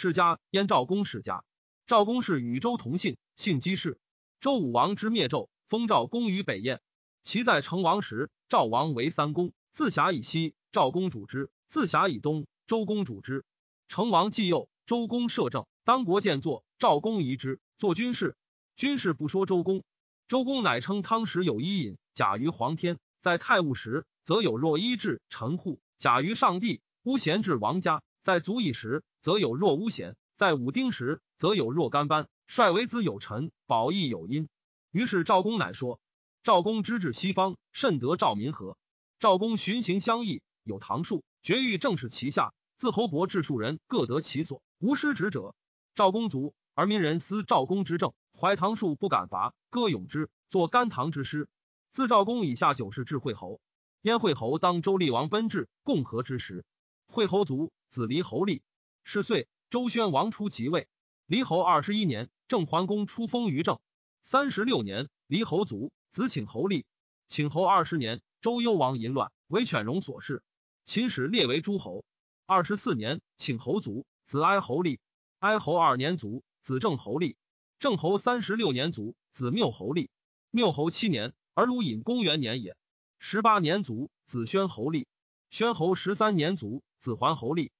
世家燕赵公世家。赵公氏与周同姓，姓姬氏。周武王之灭纣，封赵公于北燕。其在成王时，赵王为三公，自辖以西，赵公主之；自辖以东，周公主之。成王既幼，周公摄政，当国建作，赵公疑之，作军事。军事不说周公。周公乃称汤时有伊尹，假于皇天，在太戊时，则有若伊至陈户，假于上帝；乌贤至王家，在足以时，则有若巫咸。在武丁时，则有若干班，率为子有臣，保义有因。于是赵公乃说：赵公之治西方，甚得赵民和。赵公循行相异，有唐术，绝欲正是其下。自侯伯至庶人，各得其所，无失职者。赵公卒，而民人思赵公之政，怀唐术不敢伐，歌咏之，作甘棠之诗。自赵公以下九世至惠侯，燕惠侯当周厉王奔至，共和之时，惠侯卒，子离侯立，是岁。周宣王初即位，离侯二十一年，郑桓公出封于郑。三十六年，离侯卒，子请侯立。请侯二十年，周幽王淫乱，为犬戎所弑。秦始列为诸侯。二十四年，请侯卒，子哀侯立。哀侯二年卒，子郑侯立。郑侯三十六年卒，子缪侯立。缪侯七年，而鲁隐公元年也。十八年卒，子宣侯立。宣侯十三年卒，子桓侯立。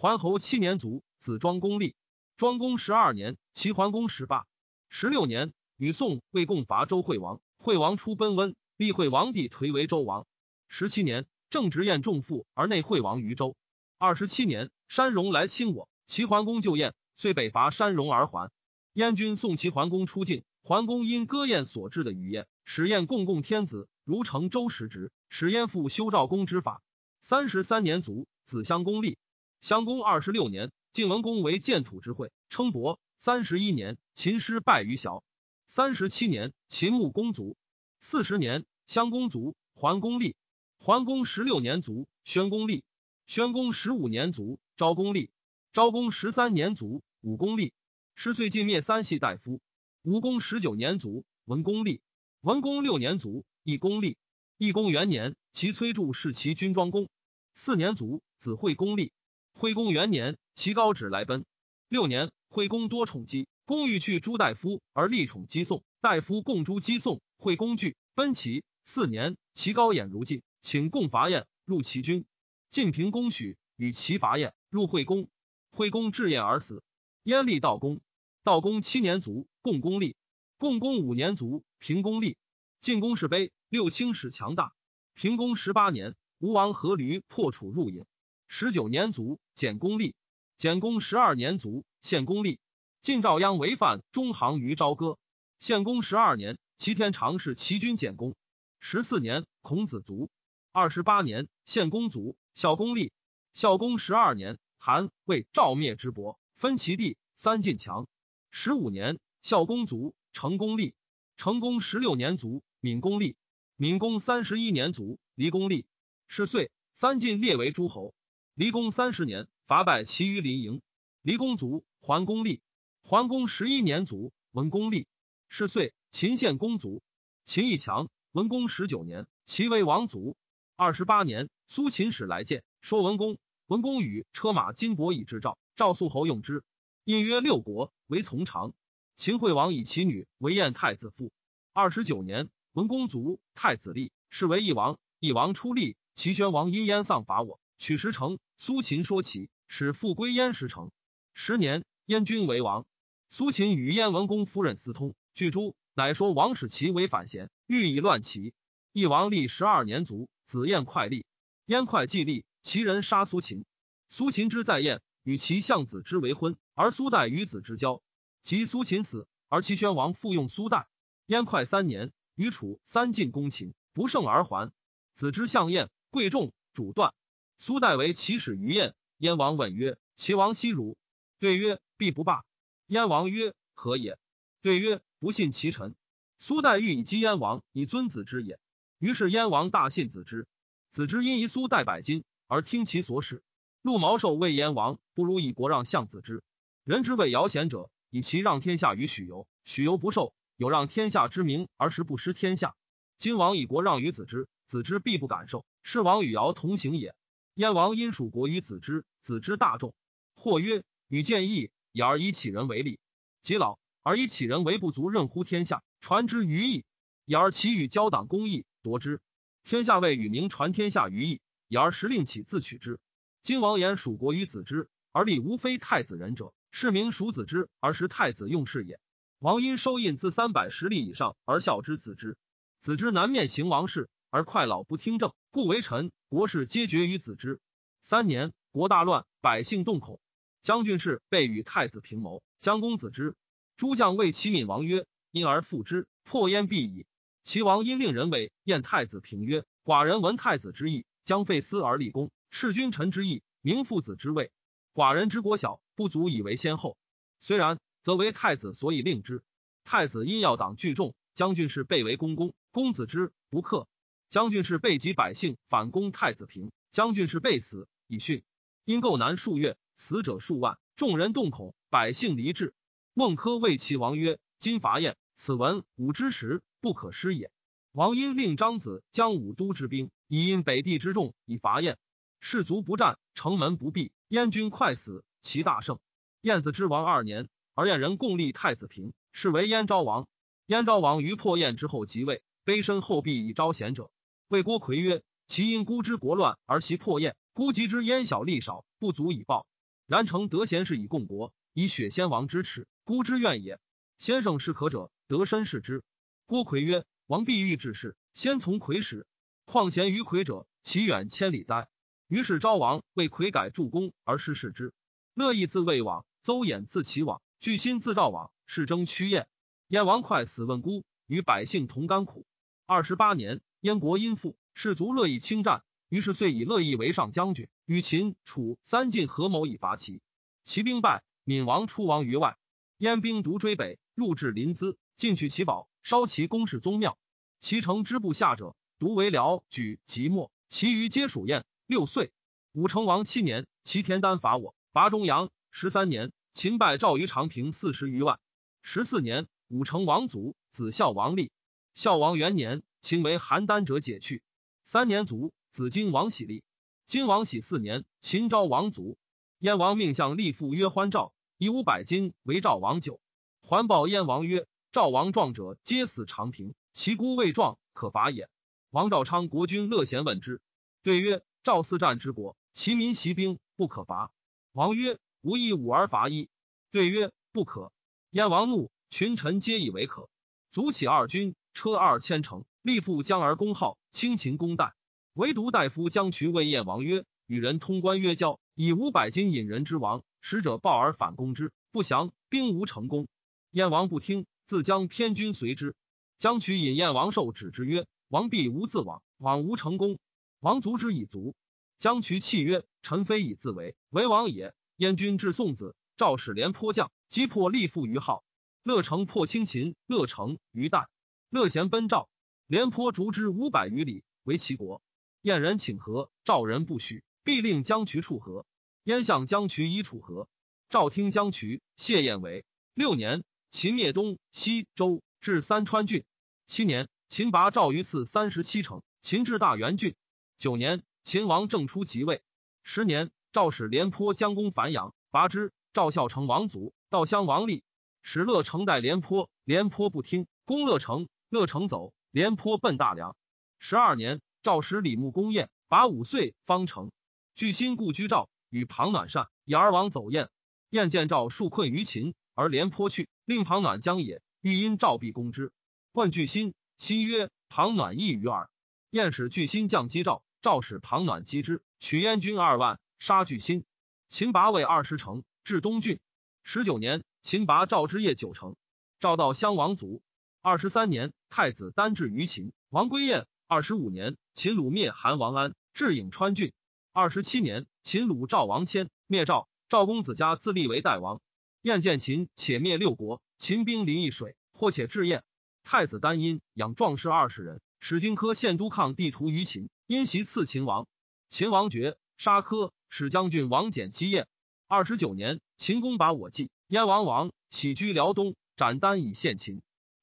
桓侯七年卒。子庄公立，庄公十二年，齐桓公十八十六年，与宋魏共伐周惠王，惠王出奔温，立惠王帝颓为周王。十七年，正直宴重父而内惠王于周。二十七年，山戎来侵我，齐桓公就宴，遂北伐山戎而还。燕军送齐桓公出境，桓公因歌宴所致的雨宴，使宴共共天子，如成周时职，使燕复修赵公之法。三十三年卒，子襄公立。襄公二十六年。晋文公为建土之会，称伯。三十一年，秦师败于崤。三十七年，秦穆公卒。四十年，襄公卒，桓公立。桓公十六年卒，宣公立。宣公十五年卒，昭公立。昭公十三年卒，武公立。十岁尽灭三系大夫。武公十九年卒，文公立。文公六年卒，义公立。义公元年，其崔杼弑其军庄公。四年卒，子惠公立。惠公元年。其高旨来奔。六年，惠公多宠姬，公欲去朱大夫，而立宠姬宋。大夫共诛姬宋，惠公惧，奔齐。四年，其高衍如晋，请共伐燕，入齐军。晋平公许，与齐伐燕，入惠公。惠公至燕而死。燕立道公。道公七年卒，共公立。共公五年卒，平公立。晋公是卑，六卿使强大。平公十八年，吴王阖闾破楚入尹。十九年卒，简公立。简公十二年卒，献公立。晋赵鞅为犯，中行于朝歌。献公十二年，齐天长是齐军简公。十四年，孔子卒。二十八年，献公卒，孝公立。孝公十二年，韩魏赵灭之伯，分其地，三晋强。十五年，孝公卒，成公立。成公十六年卒，闵公立。闵公三十一年卒，离公立。是岁，三晋列为诸侯。离公三十年。伐败其余邻营，离公卒，桓公立。桓公十一年卒，文公立。是岁，秦献公卒。秦义强，文公十九年，齐为王卒。二十八年，苏秦使来见，说文公。文公与车马金帛以制赵，赵肃侯用之。因曰六国为从长。秦惠王以其女为燕太子妇。二十九年，文公卒，太子立，是为义王。义王出立，齐宣王因燕丧伐我，取石城。苏秦说齐。使复归燕石城。十年，燕君为王。苏秦与燕文公夫人私通，据诸，乃说王使其为反贤，欲以乱齐。一王立十二年卒，子燕快立。燕快既立，齐人杀苏秦。苏秦之在燕，与其相子之为婚，而苏代与子之交。及苏秦死，而齐宣王复用苏代。燕快三年，与楚三晋攻秦，不胜而还。子之相燕，贵重，主断。苏代为齐使于燕。燕王问曰：“齐王息如？”对曰：“必不罢。”燕王曰：“何也？”对曰：“不信其臣。”苏代欲以击燕王，以尊子之也。于是燕王大信子之。子之因遗苏代百金，而听其所使。陆毛寿谓燕王：“不如以国让相子之。人之谓尧贤者，以其让天下于许由，许由不受，有让天下之名而实不失天下。今王以国让于子之，子之必不敢受，是王与尧同行也。”燕王因属国于子之，子之大众。或曰：与建议以而以启人为例，及老而以启人为不足任乎天下，传之于义，以而其与交党公义夺之。天下未与名传天下于义，以而时令起自取之。今王言蜀国于子之，而立无非太子仁者，是名蜀子之，而时太子用事也。王因收印自三百十里以上而效之子之，子之南面行王事，而快老不听政，故为臣。国事皆决于子之。三年，国大乱，百姓动恐。将军事被与太子平谋，将公子之。诸将谓齐闵王曰：“因而复之，破燕必矣。”齐王因令人为燕太子平曰：“寡人闻太子之意，将废私而立公，弑君臣之意，明父子之位。寡人之国小，不足以为先后。虽然。”则为太子所以令之。太子因要党聚众，将军是被为公公，公子之不克。将军是被及百姓反攻太子平，将军是被死以殉。因构难数月，死者数万，众人动恐，百姓离至。孟轲谓齐王曰：“今伐燕，此文武之时，不可失也。”王因令张子将武都之兵，以因北地之众以伐燕。士卒不战，城门不闭，燕军快死，其大胜。燕子之王二年。而燕人共立太子平，是为燕昭王。燕昭王于破燕之后即位，卑身后壁以招贤者。魏郭魁曰：“其因孤之国乱而其破燕，孤及之燕小力少，不足以报。然诚得贤士以共国，以雪先王之耻，孤之怨也。先生是可者，得身视之。”郭魁曰：“王必欲治事，先从魁始。况贤于魁者，其远千里哉？”于是昭王为魁改助攻而失事之。乐毅自魏往，邹衍自齐往。巨心自赵往，是争屈燕。燕王快死问孤，与百姓同甘苦。二十八年，燕国因附，士卒乐意轻战，于是遂以乐意为上将军，与秦、楚三晋合谋以伐齐。齐兵败，闵王出亡于外。燕兵独追北，入至临淄，进取其宝，烧其宫室宗庙。其城之部下者，独为辽举即墨，其余皆属燕。六岁，武成王七年，齐田单伐我，拔中阳。十三年。秦败赵于长平四十余万。十四年，武成王卒，子孝王立。孝王元年，秦为邯郸者解去。三年卒，子荆王喜立。荆王喜四年，秦昭王卒。燕王命相立父曰欢赵，以五百金为赵王酒。还报燕王曰：赵王壮者皆死长平，其孤未壮，可伐也。王赵昌国君乐贤问之，对曰：赵四战之国，其民习兵，不可伐。王曰。无以武而伐一，对曰不可。燕王怒，群臣皆以为可。卒起二军，车二千乘，立父将而攻号，轻秦攻代。唯独大夫将渠谓燕王曰：“与人通关曰交，以五百金引人之王，使者报而反攻之，不降，兵无成功。”燕王不听，自将偏军随之。将渠引燕王受旨之曰：“王必无自往，往无成功。”王卒之以卒。将渠泣曰：“臣非以自为，为王也。”燕军至宋子，赵使廉颇将击破立父于号，乐成破轻秦，乐成于代，乐贤奔赵，廉颇逐之五百余里，为齐国。燕人请和，赵人不许，必令将渠楚河。燕相将渠以楚河，赵听将渠，谢燕为六年，秦灭东西周，至三川郡。七年，秦拔赵于次三十七城，秦至大元郡。九年，秦王正出即位。十年。赵使廉颇将攻繁阳，拔之。赵孝成王卒，道襄王立，使乐成代廉颇，廉颇不听，攻乐成，乐成走，廉颇奔大梁。十二年，赵使李牧攻燕，拔五岁方成。据心故居赵，与庞暖善，以而王走燕。燕见赵数困于秦，而廉颇去，令庞暖将也，欲因赵必攻之。问巨心，心曰：“庞暖异于耳。”燕使巨心将击赵，赵使庞暖击之，取燕军二万。杀巨心，秦拔为二十城，至东郡。十九年，秦拔赵之业九城，赵道襄王卒。二十三年，太子丹至于秦，王归燕。二十五年，秦鲁灭韩王安，至颍川郡。二十七年，秦鲁赵王迁，灭赵。赵公子家自立为代王。燕见秦，且灭六国。秦兵临易水，或且至燕。太子丹因养壮士二十人，使荆轲献都抗地图于秦，因袭刺秦王。秦王爵，杀轲。使将军王翦击燕。二十九年，秦攻拔我计，燕王王起居辽东，斩丹以献秦。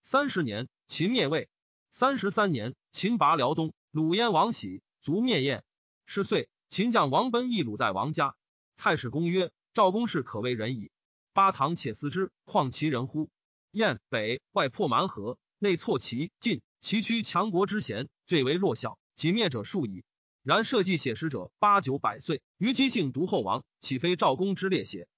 三十年，秦灭魏。三十三年，秦拔辽东，鲁燕王喜卒灭燕。十岁，秦将王奔义鲁代王家。太史公曰：赵公氏可谓人矣。巴唐且思之，况其人乎？燕北外破蛮河，内挫齐晋，其屈强国之贤，最为弱小，己灭者数矣。然社稷写实者八九百岁，于姬姓独后王，岂非赵公之列邪？